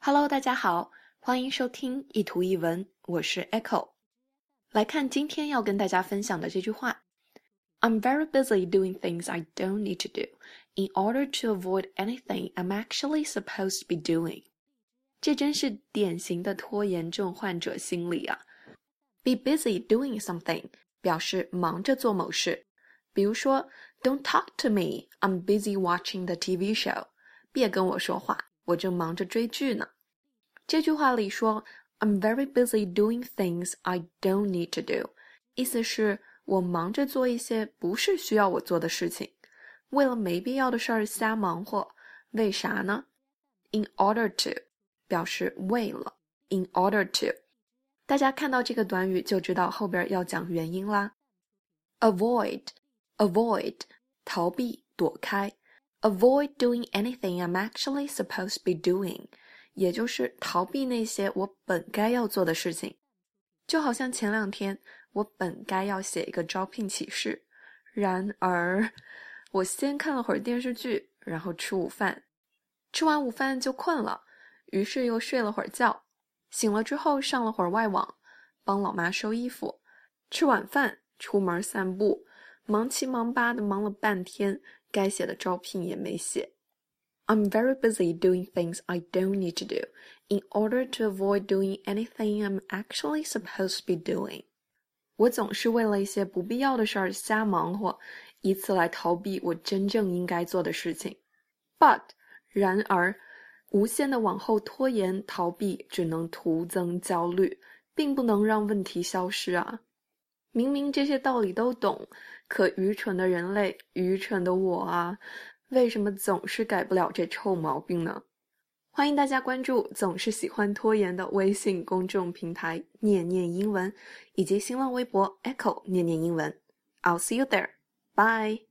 Hello，大家好，欢迎收听一图一文，我是 Echo。来看今天要跟大家分享的这句话：I'm very busy doing things I don't need to do in order to avoid anything I'm actually supposed to be doing。这真是典型的拖延症患者心理啊！Be busy doing something 表示忙着做某事，比如说，Don't talk to me, I'm busy watching the TV show。别跟我说话， 我正忙着追剧呢。这句话里说，I'm very busy doing things I don't need to do，意思是我忙着做一些不是需要我做的事情，为了没必要的事儿瞎忙活。为啥呢？In order to 表示为了，in order to，大家看到这个短语就知道后边要讲原因啦。Avoid，avoid，逃避、躲开。Avoid doing anything I'm actually supposed to be doing，也就是逃避那些我本该要做的事情。就好像前两天我本该要写一个招聘启事，然而我先看了会儿电视剧，然后吃午饭，吃完午饭就困了，于是又睡了会儿觉。醒了之后上了会儿外网，帮老妈收衣服，吃晚饭，出门散步，忙七忙八的忙了半天。该写的招聘也没写。I'm very busy doing things I don't need to do in order to avoid doing anything I'm actually supposed to be doing。我总是为了一些不必要的事儿瞎忙活，以此来逃避我真正应该做的事情。But，然而，无限的往后拖延逃避，只能徒增焦虑，并不能让问题消失啊。明明这些道理都懂，可愚蠢的人类，愚蠢的我啊，为什么总是改不了这臭毛病呢？欢迎大家关注总是喜欢拖延的微信公众平台“念念英文”，以及新浪微博 “Echo 念念英文”。I'll see you there. Bye.